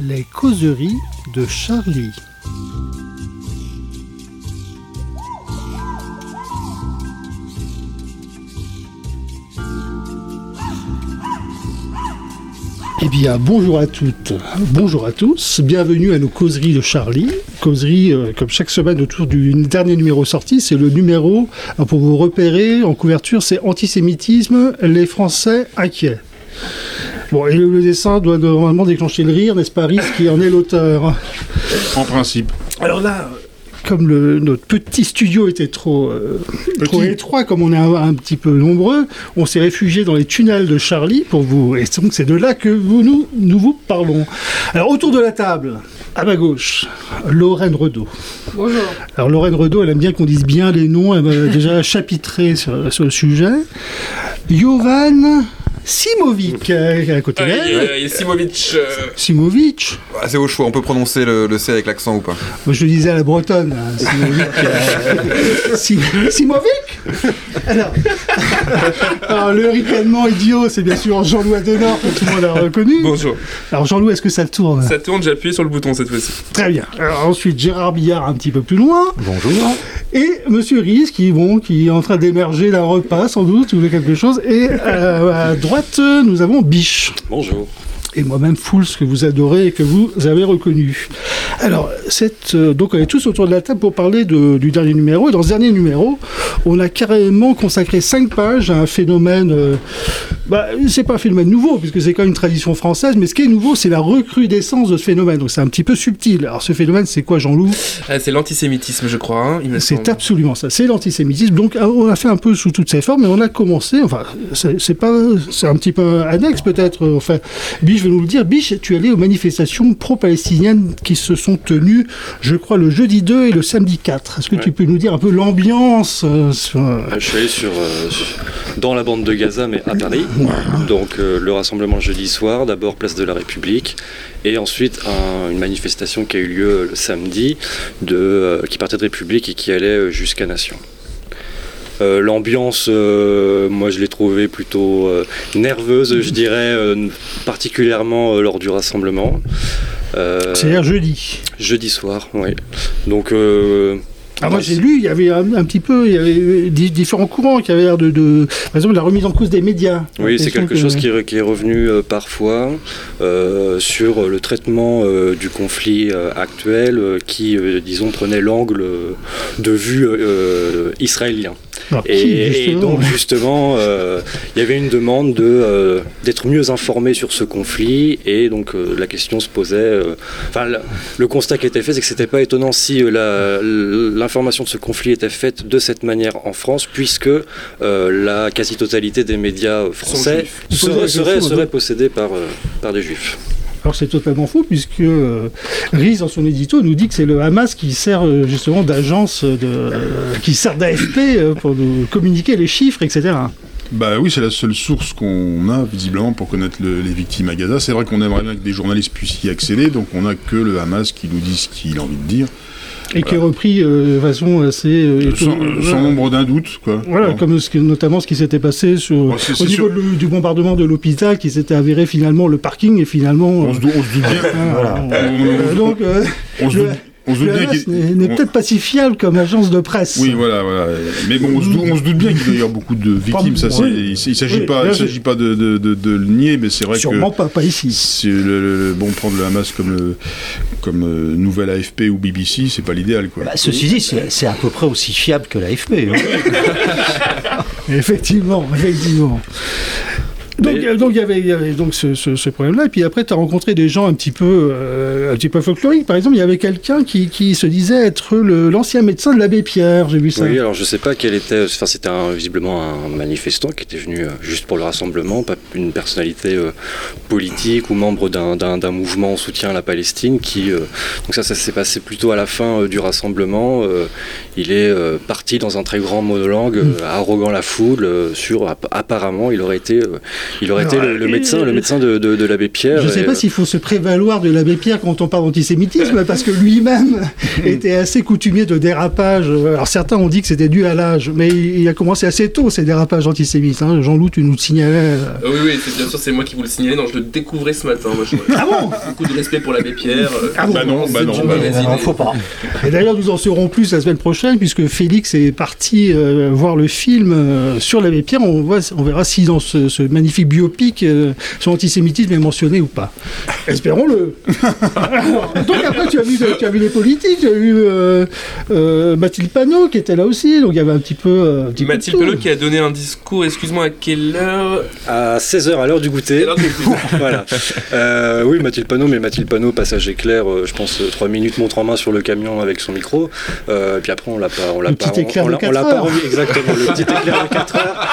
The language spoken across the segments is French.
Les causeries de Charlie. Eh bien, bonjour à toutes, bonjour à tous, bienvenue à nos causeries de Charlie. Causerie, euh, comme chaque semaine, autour du dernier numéro sorti, c'est le numéro, euh, pour vous repérer, en couverture, c'est Antisémitisme, les Français inquiets. Bon, et le, dessin doit normalement déclencher le rire, n'est-ce pas, Rhys, qui en est l'auteur En principe. Alors là, comme le- notre petit studio était trop, euh, trop étroit, comme on est un, un petit peu nombreux, on s'est réfugié dans les tunnels de Charlie pour vous. Et donc c'est de là que vous, nous, nous vous parlons. Alors autour de la table, à ma gauche, Lorraine Renaud. Bonjour. Alors Lorraine Renaud, elle aime bien qu'on dise bien les noms, elle m'a déjà chapitré sur, sur le sujet. Jovan Simovic, euh, à côté d'elle. Simovic. euh, Simovic, Ah, c'est au choix, on peut prononcer le, le C avec l'accent ou pas Moi, je le disais à la bretonne, hein, Simovic. euh, Sim- Simovic alors, alors, le ricanement idiot, c'est bien sûr Jean-Louis Adenor, que tout le monde a reconnu. Bonjour. Alors, Jean-Louis, est-ce que ça tourne? Ça tourne, j'ai appuyé sur le bouton cette fois-ci. Très bien. Alors, ensuite, Gérard Billard, un petit peu plus loin. Bonjour. Et Monsieur Ries, qui, bon, qui est en train d'émerger d'un repas, sans doute, ou quelque chose. Et euh, à droite, nous avons Biche. Bonjour. Et moi-même Fools que vous adorez et que vous avez reconnu. Alors, cette, euh, donc on est tous autour de la table pour parler de- du dernier numéro. Et dans ce dernier numéro, on a carrément consacré cinq pages à un phénomène. euh, bah, c'est pas un phénomène nouveau puisque c'est quand même une tradition française, mais ce qui est nouveau, c'est la recrudescence de ce phénomène. Donc c'est un petit peu subtil. Alors ce phénomène, c'est quoi, Jean-Loup? Ah, c'est l'antisémitisme, je crois. hein, c'est absolument ça, c'est l'antisémitisme. Donc euh, on a fait un peu sous toutes ses formes, mais on a commencé, enfin c'est c'est pas, c'est un petit peu annexe peut-être. euh, Enfin, Biche nous le dire. Biche, tu es allé aux manifestations pro-palestiniennes qui se sont tenues, je crois, le jeudi 2 et le samedi 4. Est-ce que tu peux nous dire un peu l'ambiance euh, sur, euh, Je suis allé sur, euh, sur- dans la bande de Gaza, mais à Paris. Donc euh, le rassemblement jeudi soir, d'abord place de la République, et ensuite un- une manifestation qui a eu lieu le samedi, de, qui partait de République et qui allait jusqu'à Nation. Euh, L'ambiance, euh, moi je l'ai trouvée plutôt euh, nerveuse, je dirais, particulièrement lors du rassemblement. C'est-à-dire jeudi. jeudi soir, oui. Donc, euh, Ah, moi j'ai lu, il y avait un, un petit peu, il y avait di- différents courants qui avaient l'air de, de- par exemple, la remise en cause des médias. Oui, c'est quelque que- chose qui est, qui est revenu euh, parfois euh, sur le traitement euh, du conflit euh, actuel euh, qui, euh, disons, prenait l'angle euh, de vue euh, israélien. Qui, Et, donc justement, euh, il y avait une demande de, euh, d'être mieux informé sur ce conflit et donc euh, la question se posait. euh, Enfin, le, constat qui était fait, c'est que c'était pas étonnant si euh, la- l'information de ce conflit était faite de cette manière en France, puisque euh, la quasi-totalité des médias français serait, serait, serait possédés par, euh, par des juifs. Alors c'est totalement faux puisque euh, Riz dans son édito nous dit que c'est le Hamas qui sert euh, justement d'agence de, euh, qui sert d'AFP euh, pour nous communiquer les chiffres, etc. Bah oui, c'est la seule source qu'on a visiblement pour connaître le- les victimes à Gaza. C'est vrai qu'on aimerait bien que des journalistes puissent y accéder, donc on a que le Hamas qui nous dit ce qu'il a envie de dire, Et qui est repris euh, de façon assez euh, sans, étonnante. sans nombre d'un doute, quoi. Voilà, Bon. comme ce notamment ce qui s'était passé sur, Bon, au niveau de- du bombardement de l'hôpital, qui s'était avéré finalement le parking et finalement. On se, doute bien. euh, Voilà. euh, On- donc, euh, on se le- doute, on se doute le bien Hamas qu'il n'est peut-être pas si fiable comme agence de presse. Oui, voilà, voilà. Mais bon, on se, doute, on se doute bien qu'il doit y avoir beaucoup de victimes. Ça, c'est, Oui. il, il s'agit Oui, pas, il s'agit pas de, de- de- de le nier, mais c'est vrai Sûrement que pas, pas ici. c'est le, le- le- bon prendre le Hamas comme le- comme euh, nouvelle AFP ou BBC, c'est pas l'idéal, quoi. Bah, ceci dit, c'est c'est à peu près aussi fiable que l'AFP. Hein. Effectivement, effectivement. Donc, Mais- euh, donc il y avait, il y avait donc ce, ce- ce problème-là, et puis après tu as rencontré des gens un petit peu, euh, un petit peu folkloriques. Par exemple, il y avait quelqu'un qui, qui se disait être l'ancien médecin de l'abbé Pierre. J'ai vu ça. Oui, alors je sais pas quel était. Enfin, c'était visiblement un manifestant qui était venu euh, juste pour le rassemblement, pas une personnalité euh, politique ou membre d'un- mouvement en soutien à la Palestine. Qui euh, donc ça, ça s'est passé plutôt à la fin du rassemblement. Il est parti dans un très grand monologue, euh, arrogant la foule. sur app- apparemment, il aurait été, Il aurait été le, le médecin, le médecin de, de, de l'abbé Pierre. Je ne sais pas euh, s'il faut se prévaloir de l'abbé Pierre quand on parle d'antisémitisme, parce que lui-même était assez coutumier de dérapages. Alors certains ont dit que c'était dû à l'âge, mais il a commencé assez tôt ces dérapages antisémites. hein. Jean-Loup, tu nous le signalais. euh, Euh, oui, oui, c'est- bien sûr, c'est moi qui vous le signalais. Non, je le découvrais ce matin. Moi, je... Ah bon Beaucoup de respect pour l'abbé Pierre. euh, Ah bon Bah non, bah non, bah non. faut pas. Et d'ailleurs, nous en saurons plus la semaine prochaine, puisque Félix est parti euh, voir le film euh, sur l'abbé Pierre. On, voit, on verra si dans ce, ce magnifique biopic, euh, son antisémitisme est mentionné ou pas. Espérons-le. Donc après, tu as vu, tu as vu les politiques, tu as vu euh, euh, Mathilde Panot qui était là aussi, donc il y avait un petit peu... euh, un petit peu de Mathilde. Pelot qui a donné un discours, excuse-moi, à quelle heure À 16h, à l'heure du goûter. Voilà. Euh, oui, Mathilde Panot, mais Mathilde Panot, passage éclair, euh, je pense, 3 minutes, montre en main sur le camion avec son micro. Euh, et puis après, on l'a pas. On l'a Le pas, petit éclair on, de l'a- on quatre l'a pas remis, exactement. Le petit éclair de 4 heures.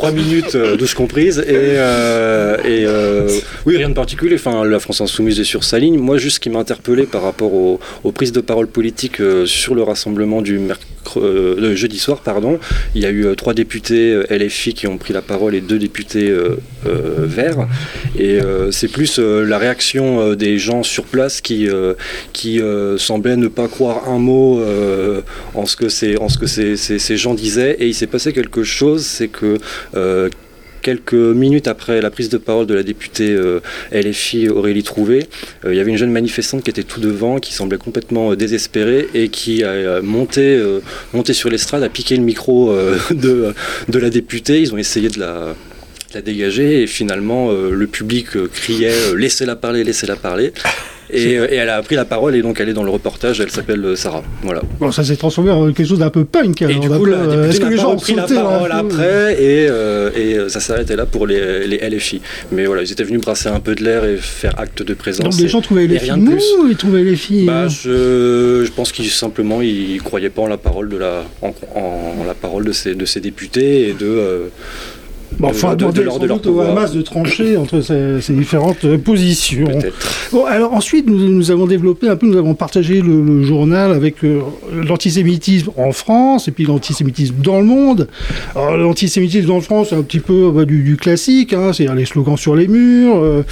3 minutes, euh, douche comprise. Et, euh, euh, oui, rien de particulier. Enfin, la France Insoumise est sur sa ligne. Moi, juste qui m'a interpellé par rapport aux, aux prises de parole politiques euh, sur le rassemblement du mercredi, euh, jeudi soir, pardon, il y a eu euh, trois députés euh, LFI qui ont pris la parole et deux députés verts. Et c'est plus la réaction des gens sur place qui, semblaient ne pas croire un mot en ce que, ces, en ce que ces, gens disaient. Et il s'est passé quelque chose, c'est que quelques minutes après la prise de parole de la députée euh, LFI Aurélie Trouvé, euh, il y avait une jeune manifestante qui était tout devant, qui semblait complètement euh, désespérée et qui a monté, sur l'estrade, a piqué le micro de, la députée. Ils ont essayé de la, dégager et finalement le public criait laissez-la parler, laissez-la parler. Et, euh, et elle a pris la parole et donc elle est dans le reportage, elle s'appelle euh, Sarah. Voilà. Bon, ça s'est transformé en quelque chose d'un peu punk. Et du coup, euh, Est-ce que les gens ont repris la parole après et, euh, et ça s'arrêtait là pour les, les LFI. Mais voilà, ils étaient venus brasser un peu de l'air et faire acte de présence. Donc les gens trouvaient les filles mous, ils trouvaient les filles... Bah, je, je pense qu'ils simplement ils croyaient pas en la parole de la en, en- en la parole de ces de ces députés et de euh, Bon, de- enfin, de- de sans de leur au. Hamas de trancher entre ces, ces différentes euh, positions. Bon, alors ensuite, nous, nous avons développé un peu, nous avons partagé le, le journal avec euh, l'antisémitisme en France et puis l'antisémitisme dans le monde. Alors, l'antisémitisme en France, c'est un petit peu bah, du, du classique, hein, c'est-à-dire les slogans sur les murs, euh,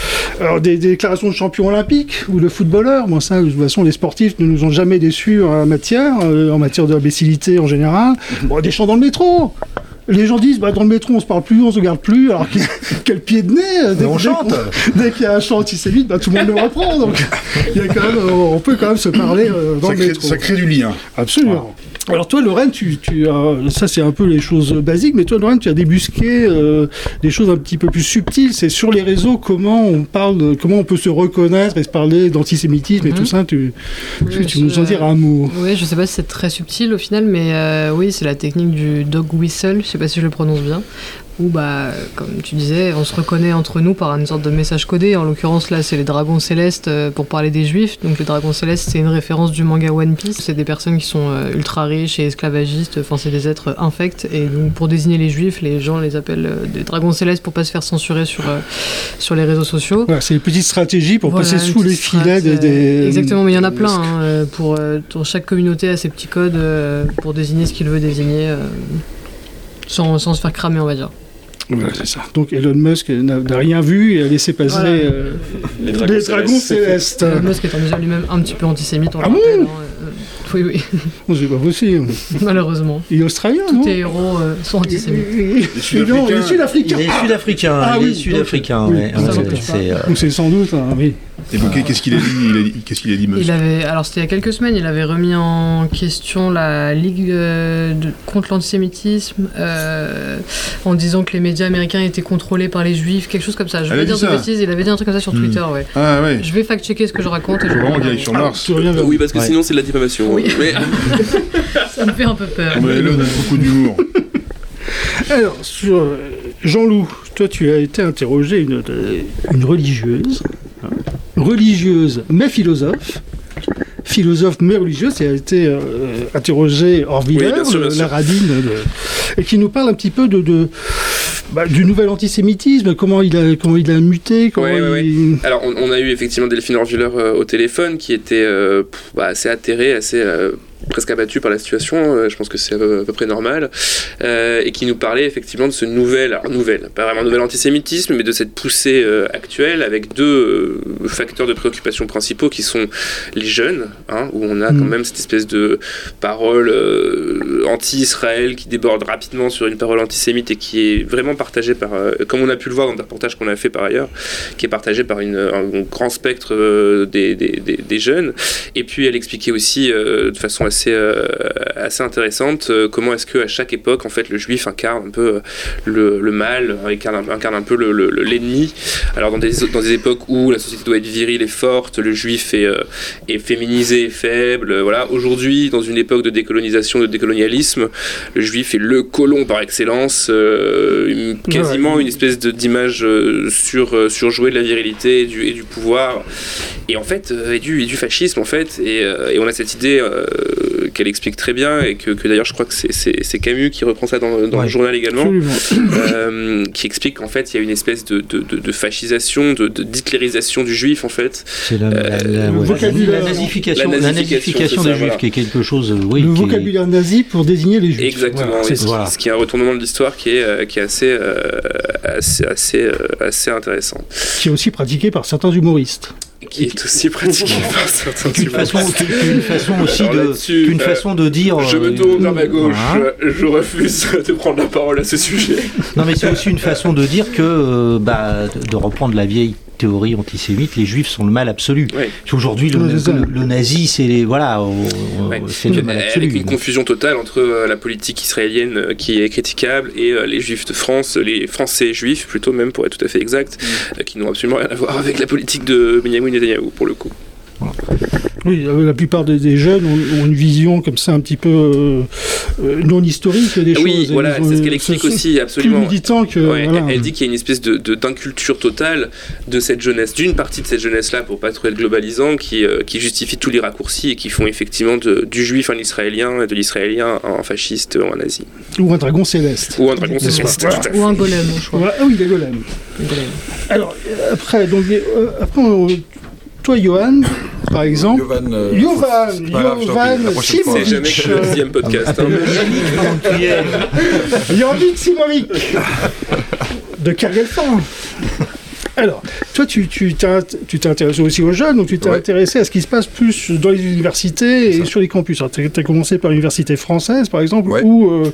alors des, des déclarations de champions olympiques ou de footballeurs. Moi, ça, de toute façon, les sportifs ne nous ont jamais déçus en matière, euh, en matière d'imbécilité en général. Bon, des chants dans le métro. Les gens disent, bah, dans le métro, on se parle plus, on se regarde plus, alors quel, quel pied de nez euh, dès, on chante. dès qu'il y a un chant antisémite, bah, tout le monde le reprend. Donc, il y a quand même, euh, on peut quand même se parler euh, dans Ça le crée, métro. ça crée du lien. Absolument. Alors toi, Lorraine, tu, tu as, ça c'est un peu les choses basiques, mais toi, Lorraine, tu as débusqué euh, des choses un petit peu plus subtiles. C'est sur les réseaux comment on parle, de- comment on peut se reconnaître et se parler d'antisémitisme et Mhm. tout ça. Tu, Oui, tu, tu nous en dire un mot. Oui, je sais pas si c'est très subtil au final, mais euh, oui, c'est la technique du dog whistle, je sais pas si je le prononce bien, où, bah, comme tu disais, on se reconnaît entre nous par une sorte de message codé. En l'occurrence, là, c'est les dragons célestes euh, pour parler des juifs. Donc, les dragons célestes, c'est une référence du manga One Piece. C'est des personnes qui sont euh, ultra riches et esclavagistes, enfin, c'est des êtres infects. Et donc, pour désigner les juifs, les gens les appellent euh, des dragons célestes pour pas se faire censurer sur, sur les réseaux sociaux. Voilà, c'est une petite stratégie pour Voilà, passer sous les filets des, des- Exactement, mais il y en a plein. hein, pour, pour chaque communauté a ses petits codes pour désigner ce qu'il veut désigner. sans, sans se faire cramer, on va dire. Voilà, c'est ça. Donc Elon Musk n'a rien vu et a laissé passer Voilà. euh, Les les dragons célestes. célestes. Elon Musk est en déjà lui-même un petit peu antisémite, on le Ah bon rappelle. hein, euh, oui, oui, Oh, c'est pas possible. malheureusement. Il est australien, Tous non les héros euh, sont antisémites. Il est sud-africain. Il est sud-africain. Ah il oui, est sud-africain. oui, c'est, euh, c'est sans doute, hein, oui. Et donc, qu'est-ce qu'il a dit, il a dit- Qu'est-ce qu'il a dit, Il avait, alors c'était il y a quelques semaines, il avait remis en question la Ligue euh, de- contre l'antisémitisme euh, en disant que les médias américains étaient contrôlés par les juifs, quelque chose comme ça. Je vais dire dit de ça bêtises, il avait dit un truc comme ça sur Hmm. Twitter, ouais. Ah ouais. Je vais fact-checker ce que je raconte et je Faut vraiment direction Mars. Reviens vers Oui, parce que Ouais. sinon c'est de la diffamation. Oui. Mais- Ça me fait un peu peur. Mais Elon a beaucoup d'humour. Alors, sur euh, Jean-Loup, toi, tu as été interrogé une, euh, une religieuse, hein, religieuse mais philosophe, philosophe mais religieuse, et a été euh, interrogée Orviller, Oui, sûr. la radine, de- et qui nous parle un petit peu de, de- bah, du nouvel antisémitisme, comment il a, comment il a muté, comment Ouais, ouais, il... Alors, on, on a eu effectivement Delphine Orviller euh, au téléphone qui était euh, pff, bah, assez atterrée, assez euh, presque abattu par la situation, euh, je pense que c'est à, peu- près normal, euh, et qui nous parlait effectivement de ce nouvel, alors nouvelle, pas vraiment nouvel antisémitisme, mais de cette poussée euh, actuelle avec deux facteurs de préoccupation principaux qui sont les jeunes, hein, où on a quand Mm. même cette espèce de parole anti-Israël qui déborde rapidement sur une parole antisémite et qui est vraiment partagée par, comme on a pu le voir dans des reportages qu'on a fait par ailleurs, qui est partagée par une, un grand spectre des, des- des- des jeunes. Et puis elle expliquait aussi de façon assez, euh, assez intéressante euh, comment est-ce que à chaque époque en fait le juif incarne un peu euh, le, le mal, incarne, un- incarne un peu le- le- le- l'ennemi. Alors dans des, dans des époques où la société doit être virile et forte, le juif est, est féminisé et faible. Voilà. Aujourd'hui, dans une époque de décolonisation, de décolonialisme, le juif est le colon par excellence, euh, quasiment Ouais. une espèce d'image sur, surjouée de la virilité et du, et du pouvoir et en fait et du, et du fascisme en fait et, et on a cette idée euh, qu'elle explique très bien et que, que d'ailleurs je crois que c'est- Camus qui reprend ça dans, dans Ouais. le journal également euh, qui explique qu'en fait il y a une espèce de, de, de- de fascisation de d'hitlérisation du juif en fait C'est la, la- ouais, la nazification, des juifs, voilà. qui est quelque chose, euh, oui, le est- vocabulaire nazi pour désigner les juifs. Exactement, Voilà, oui, c'est ce, ça. qui- Voilà. ce qui est un retournement de l'histoire qui est, euh, qui est assez, euh, assez, assez, euh, assez intéressant. Qui est aussi pratiqué par certains humoristes. Qui est aussi pratiqué par certains Qu'une façon, façon aussi de, façon dire. Je me euh, tourne vers ma gauche, voilà. je refuse de prendre la parole à ce sujet. Non, mais c'est aussi une façon de dire que, euh, bah, de reprendre la vieille théorie antisémite, les juifs sont le mal absolu. Aujourd'hui, le, nazi, c'est les, voilà, Ouais. c'est le mal absolu. Avec une confusion totale entre euh, la politique israélienne euh, qui est critiquable et euh, les juifs de France, les français juifs plutôt même pour être tout à fait exact, euh, qui n'ont absolument rien à voir avec la politique de Benjamin Netanyahu pour le coup. Oui, euh, la plupart des, des jeunes ont, ont une vision comme ça un petit peu euh, non historique des oui, choses. voilà, Ils ont- c'est ce qu'elle explique aussi, Plus absolument. militant que. Ouais, voilà. Elle dit qu'il y a une espèce de de- d'inculture totale de cette jeunesse, d'une partie de cette jeunesse-là, pour pas trop être globalisant, qui, euh, qui justifie tous les raccourcis et qui font effectivement de- du juif un israélien et de l'israélien un fasciste ou un nazi. Ou un dragon céleste. Ou un dragon Voilà. céleste. Voilà. tout à fait. Ou un golem, je crois. Voilà. Ah oui, les golems. Golem. Alors, euh, après, donc, euh, après on- toi, Johan, par exemple. Yovan, euh, Jovan, Jovan fois. C'est jamais que le dixième podcast. hein. Appelle-le Yannick, Simovic de Kergelfan. Alors, toi, tu intéressé aussi aux jeunes, donc tu t'es Ouais. intéressé à ce qui se passe plus dans les universités et sur les campus. Tu as, commencé par l'université française, par exemple, Ouais. où euh,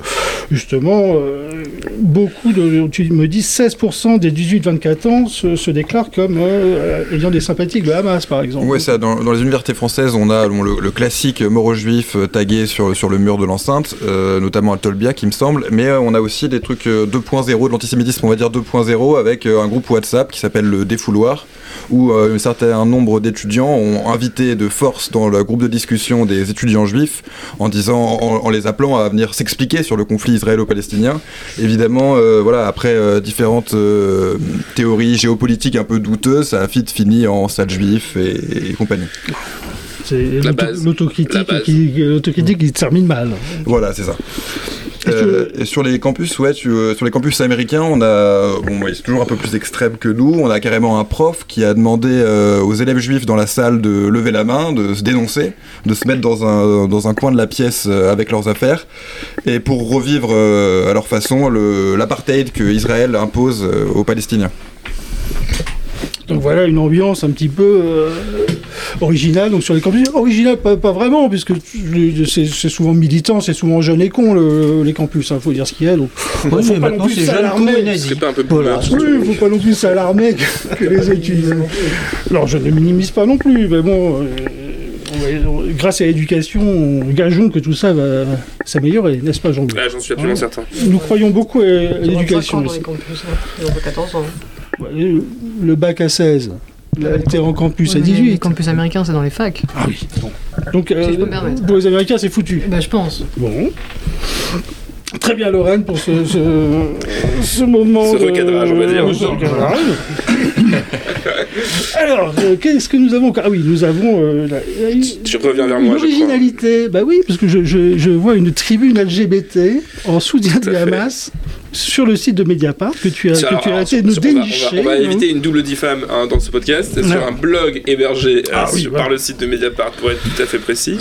justement, euh, beaucoup de, tu me dis, 16% des 18-24 ans se, se déclarent comme euh, ayant des sympathies de Hamas, par exemple. Ouais, ça, dans, dans les universités françaises, on a bon, le, le classique moro juif euh, tagué sur, sur le mur de l'enceinte, notamment à Tolbiac, il me semble, mais on a aussi des trucs euh, 2.0 de l'antisémitisme, on va dire 2.0, avec un groupe WhatsApp qui s'appelle le Défouloir, où euh, un certain nombre d'étudiants ont invité de force dans le groupe de discussion des étudiants juifs, en disant, en, en les appelant à venir s'expliquer sur le conflit israélo-palestinien. Évidemment, euh, voilà, après euh, différentes euh, théories géopolitiques un peu douteuses, ça a vite fini en stade juif et, et compagnie. C'est l'autocritique qui, l'autocritique qui termine mal. Voilà, c'est ça. Que- Euh, et sur les campus, ouais, euh, sur les campus américains, on a, bon, ouais, c'est toujours un peu plus extrême que nous. On a carrément un prof qui a demandé euh, aux élèves juifs dans la salle de lever la main, de se dénoncer, de se mettre dans un dans un coin de la pièce avec leurs affaires, et pour revivre à leur façon l'apartheid que Israël impose aux Palestiniens. Donc voilà une ambiance un petit peu euh, originale. Donc sur les campus, originale pas, pas vraiment, puisque c'est c'est souvent militant, c'est souvent jeune et con le- les campus. Il faut dire ce qu'il y a. Donc Oui, faut pas non plus c'est jeune s'alarmer. con et Ce nazi. serait pas un peu Voilà. Oui, il faut pas non plus s'alarmer que, que les étudiants. Alors je ne minimise pas non plus, mais bon. euh, grâce à l'éducation, gageons que tout ça va s'améliorer, n'est-ce pas Jean-Louis? Ah, J'en suis absolument Ouais. certain. Nous croyons beaucoup à Ils ont 25 l'éducation ans dans ici. les campus, hein. Ils ont pas 14 ans. Le bac à 16, l'alter en campus à Ouais, mais Les 18. campus américains, c'est dans les facs. Ah oui. Donc, euh, Si je pour les Américains, c'est foutu. Bah, je pense. Bon. Très bien, Lorraine, pour ce, ce, ce moment. Ce de- recadrage, on va dire. ce recadrage. Alors, euh, qu'est-ce que nous avons Ah oui, nous avons. euh, la- Tu reviens vers moi, je. L'originalité. Bah oui, parce que je, je, je vois une tribune LGBT en soutien à du fait. Sur le site de Mediapart que tu as, Sur- que tu as alors, été sur- nous sur- on va- on va- dénicher. On va, hein. éviter une double diffame hein, dans ce podcast sur Ah. un blog hébergé euh, Ah oui, sur- voilà. par le site de Mediapart pour être tout à fait précis.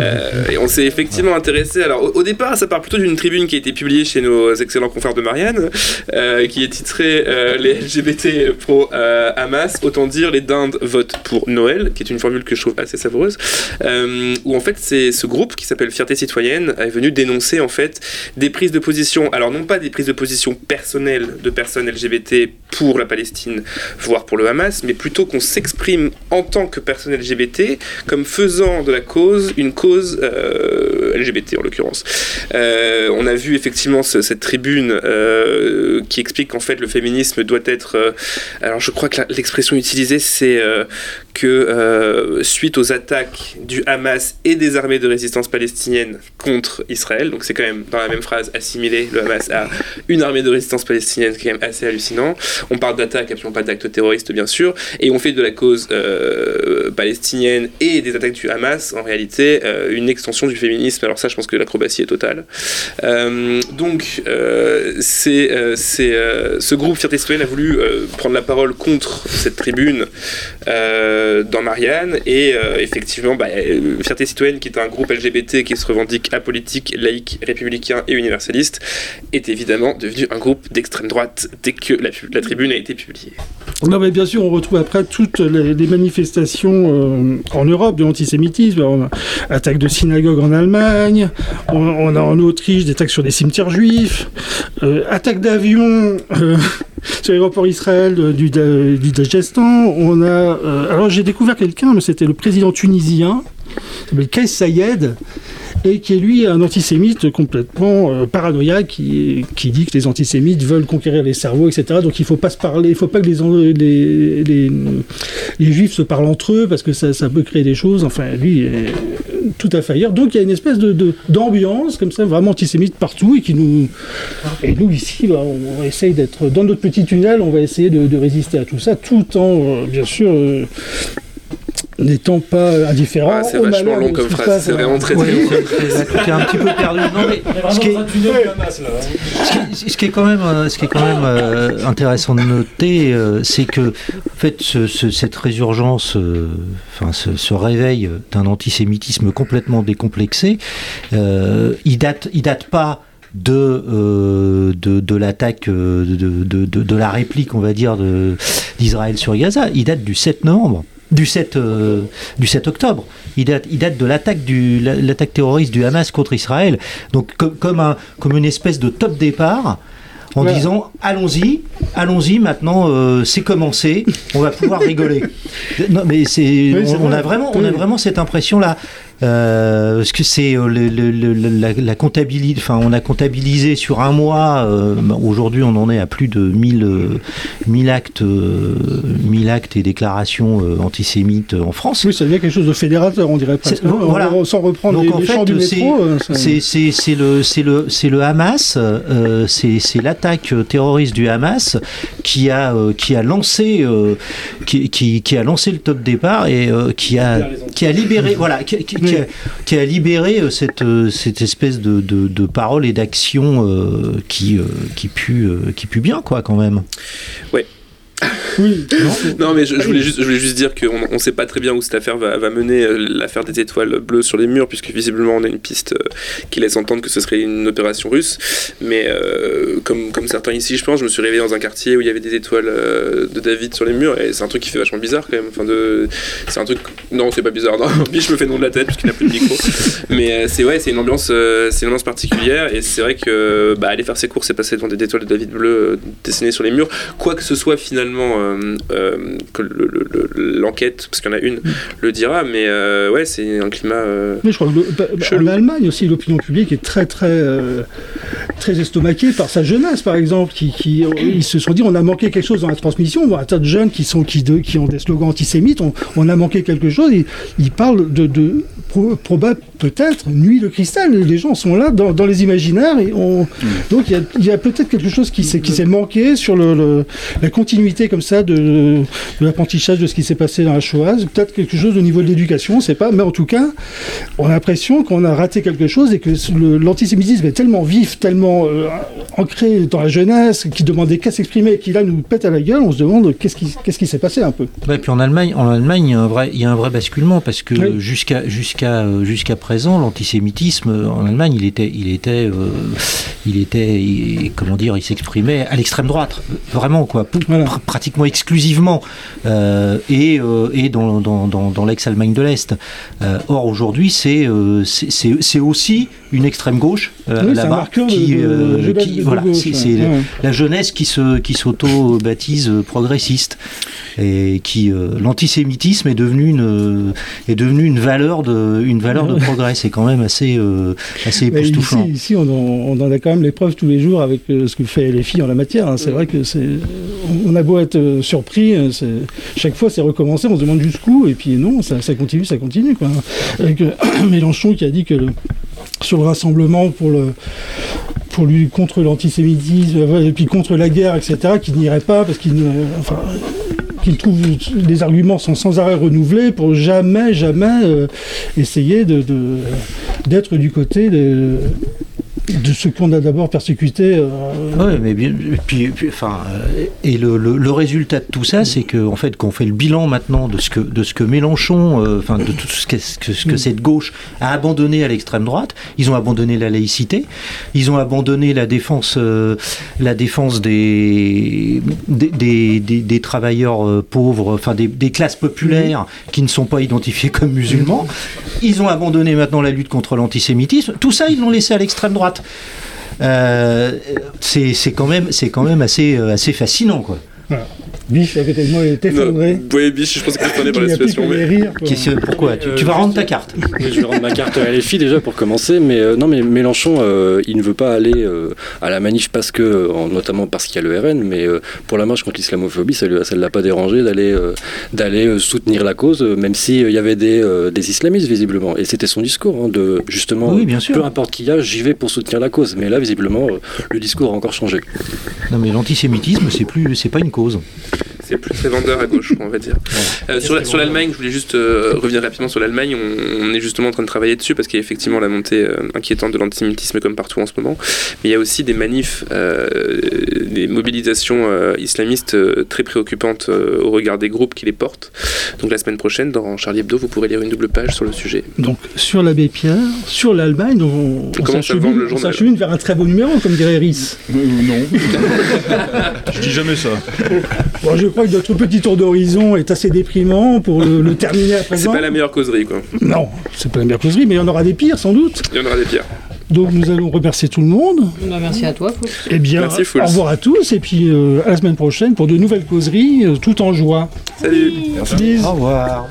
Euh, et on s'est effectivement intéressé. Alors au, au départ, ça part plutôt d'une tribune qui a été publiée chez nos excellents confrères de Marianne, euh, qui est titrée euh, Les LGBT pro euh, Hamas, autant dire les dindes votent pour Noël, qui est une formule que je trouve assez savoureuse. euh, où en fait c'est ce groupe qui s'appelle Fierté citoyenne est venu dénoncer en fait des prises de position. Alors non pas des prises de position personnelles de personnes LGBT pour la Palestine, voire pour le Hamas, mais plutôt qu'on s'exprime en tant que personne LGBT comme faisant de la cause une cause euh, LGBT en l'occurrence. Euh, on a vu effectivement ce- cette tribune euh, qui explique qu'en fait le féminisme doit être. alors je crois que l'expression utilisée c'est que suite aux attaques du Hamas et des armées de résistance palestiniennes contre Israël, donc c'est quand même dans la même phrase assimilé le Hamas à une armée de résistance palestinienne, c'est quand même assez hallucinant. On parle d'attaques, absolument pas d'actes terroristes bien sûr, et on fait de la cause euh, palestinienne et des attaques du Hamas en réalité euh, une extension du féminisme. Alors ça, je pense que l'acrobatie est totale. Euh, donc, c'est, c'est, ce groupe Fierté Citoyenne a voulu prendre la parole contre cette tribune dans Marianne. Et effectivement, bah, Fierté Citoyenne, qui est un groupe LGBT qui se revendique apolitique, laïque, républicain et universaliste, est évidemment devenu un groupe d'extrême droite dès que la, tribune a été publiée. Non, mais bien sûr, on retrouve après toutes les, manifestations euh, en Europe de l'antisémitisme. On a attaque de synagogue en Allemagne, on, a en Autriche des attaques sur des cimetières juifs, euh, attaque d'avions euh, sur l'aéroport Israël euh, du, Da- du Dagestan. On a, euh, alors j'ai découvert quelqu'un, mais c'était le président tunisien, il s'appelle Kais Sayed, et qui est lui un antisémite complètement euh, paranoïaque, qui, qui dit que les antisémites veulent conquérir les cerveaux, etc. Donc il faut pas se parler, il faut pas que les, les, les, juifs se parlent entre eux parce que ça, ça peut créer des choses. Enfin, lui tout à fait ailleurs. Donc il y a une espèce de d'ambiance comme ça, vraiment antisémite partout, et qui nous et nous ici, bah, on, essaye d'être dans notre petit tunnel, on va essayer de, de résister à tout ça, tout en euh, bien sûr. euh, N'étant pas indifférent. Ah, c'est vachement long comme ce qui se phrase, c'est vraiment très très long. est un petit peu perdu. Non, mais ce qui est- ce qui, ce qui est quand même, euh, ce qui est quand même euh, intéressant de noter, euh, c'est que en fait, ce- ce- cette résurgence, euh, enfin, ce, ce réveil d'un antisémitisme complètement décomplexé, euh, il date, il date pas de, euh, de, de l'attaque, de, de, de, de la réplique, on va dire, d'Israël sur Gaza. Il date du 7 novembre. Du 7, euh, du 7 octobre. Il date, il date de l'attaque du la- l'attaque terroriste du Hamas contre Israël. Donc comme, comme, un, comme une espèce de top départ en disant allons-y, allons-y maintenant euh, c'est commencé, on va pouvoir rigoler. Non mais c'est Oui, on, a vraiment on a vraiment cette impression là euh, parce que c'est euh, le, le- le- la, la comptabilité, enfin on a comptabilisé sur un mois. euh, bah, Aujourd'hui, on en est à plus de 1000 euh, 1000 actes, euh, 1000 actes et déclarations antisémites en France. Oui, ça devient quelque chose de fédérateur, on dirait presque. C'est- voilà. On- Sans reprendre Donc les, en les fait, du c'est- métro. ça- c'est le c'est le c'est le Hamas, euh, c'est l'attaque terroriste du Hamas qui a euh, qui a lancé euh, qui, qui, qui a lancé le top départ et euh, qui a qui a libéré voilà qui, qui- qui a, qui a libéré euh, cette euh, cette espèce de de, de parole et d'action euh, qui euh, qui pue euh, qui pue bien quoi quand même. Oui, Non, mais je, je voulais juste, je voulais juste dire qu'on ne sait pas très bien où cette affaire va, va mener, euh, l'affaire des étoiles bleues sur les murs, puisque visiblement on a une piste euh, qui laisse entendre que ce serait une opération russe. Mais euh, comme, comme certains ici, je pense, je me suis réveillé dans un quartier où il y avait des étoiles euh, de David sur les murs, et c'est un truc qui fait vachement bizarre quand même. Enfin, de, c'est un truc. Non, c'est pas bizarre, non. Biche me fait le nom de la tête, puisqu'il n'a plus de micro. Mais euh, c'est ouais, c'est une ambiance, c'est une ambiance particulière, et c'est vrai que bah, aller faire ses courses et passer devant des étoiles de David bleues dessinées sur les murs, quoi que ce soit finalement euh, euh, que le- le- le- l'enquête, parce qu'il y en a une, le dira, mais euh, ouais, c'est un climat. Mais je crois que le- bah, bah, en Allemagne aussi, l'opinion publique est très très très estomaquée par sa jeunesse, par exemple, qui, qui ils se sont dit on a manqué quelque chose dans la transmission. On voit un tas de jeunes qui sont qui, de- qui ont des slogans antisémites. On, on a manqué quelque chose. Ils, ils parlent de, de probable peut-être Nuit de cristal. Les gens sont là dans, les imaginaires et on... Donc il y a, peut-être quelque chose qui s'est manqué sur le, la continuité comme ça de, l'apprentissage de ce qui s'est passé dans la Shoah. Peut-être quelque chose au niveau de l'éducation, c'est pas. Mais en tout cas, on a l'impression qu'on a raté quelque chose et que l'antisémitisme est tellement vif, tellement euh, ancré dans la jeunesse, qui demandait qu'à s'exprimer, qui là nous pète à la gueule. On se demande qu'est-ce qui qu'est-ce qui s'est passé un peu. Ouais, puis en Allemagne, en Allemagne, il y a un vrai, il y a un vrai basculement parce que jusqu'à jusqu'à euh, jusqu'à présent, l'antisémitisme euh, en Allemagne, il était il était il était comment dire, il s'exprimait à l'extrême droite, vraiment quoi, pratiquement exclusivement et et dans dans, dans, dans l'ex-Allemagne de l'Est. or aujourd'hui, c'est c'est aussi une extrême gauche là-bas qui, voilà, c'est la jeunesse qui se qui s'auto baptise progressiste et qui euh, l'antisémitisme est devenu une est devenu une valeur de une valeur de progrès. C'est quand même assez euh, assez époustouflant. Ici, on, en, on, a quand même l'épreuve tous les jours avec euh, ce que fait les filles en la matière. Hein. C'est vrai que c'est on a beau être surpris, chaque fois c'est recommencé, on se demande jusqu'où et puis non, ça, ça continue, ça continue quoi. Avec Mélenchon qui a dit que sur le rassemblement pour le contre l'antisémitisme et puis contre la guerre, etc., qui n'irait pas parce qu'il qu'il trouve les arguments sont sans arrêt renouvelés pour jamais, jamais euh, essayer d'être du côté de, de ce qu'on a d'abord persécuté. Euh, oui, mais bien, puis, enfin, euh, et le, le, résultat de tout ça, c'est qu'en en fait, qu'on fait le bilan maintenant de ce que, de ce que Mélenchon, euh, enfin, de tout ce que, ce que mm. cette gauche a abandonné à l'extrême droite, ils ont abandonné la laïcité, ils ont abandonné la défense, la défense des, des, des, des, travailleurs pauvres, enfin, des, des, classes populaires mm. qui ne sont pas identifiées comme musulmans, ils ont abandonné maintenant la lutte contre l'antisémitisme, tout ça, ils l'ont laissé à l'extrême droite. Euh, c'est quand même, assez, euh, fascinant. Biche à côté de moi est effondré. Oui, Biche, je pense qu'il est dans la situation. Mais... Rire, pourquoi tu, vas rendre ta carte Je vais rendre ma carte à LFI déjà pour commencer, mais euh, non, mais Mélenchon, euh, il ne veut pas aller euh, à la manif parce que, notamment parce qu'il y a le RN, mais pour la marche contre l'islamophobie, ça ne l'a pas dérangé d'aller d'aller soutenir la cause, même s'il y avait des, des, islamistes visiblement. Et c'était son discours, hein, de justement, oui, bien sûr. peu importe qui y a, j'y vais pour soutenir la cause. Mais là, visiblement, le discours a encore changé. Non, mais l'antisémitisme, c'est plus, c'est pas une cause c'est plus très vendeur à gauche, on va dire. Euh, sur l'Allemagne, je voulais juste euh, revenir rapidement sur l'Allemagne. On, est justement en train de travailler dessus parce qu'il y a effectivement la montée euh, inquiétante de l'antisémitisme comme partout en ce moment. Mais il y a aussi des manifs, des mobilisations islamistes très préoccupantes au regard des groupes qui les portent. Donc la semaine prochaine, dans Charlie Hebdo, vous pourrez lire une double page sur le sujet. Donc sur l'abbé Pierre, sur l'Allemagne, on, on s'achemine vers un très beau numéro, comme dirait Rhys. non. je dis jamais ça. Bon, je crois que notre petit tour d'horizon est assez déprimant pour le, terminer à présent. C'est pas la meilleure causerie, quoi. Non, c'est pas la meilleure causerie, mais il y en aura des pires, sans doute. Il y en aura des pires. Donc nous allons remercier tout le monde. merci à toi, Fouls. Eh bien, au revoir à tous et puis euh, à la semaine prochaine pour de nouvelles causeries, euh, tout en joie. Salut. Merci. Au revoir.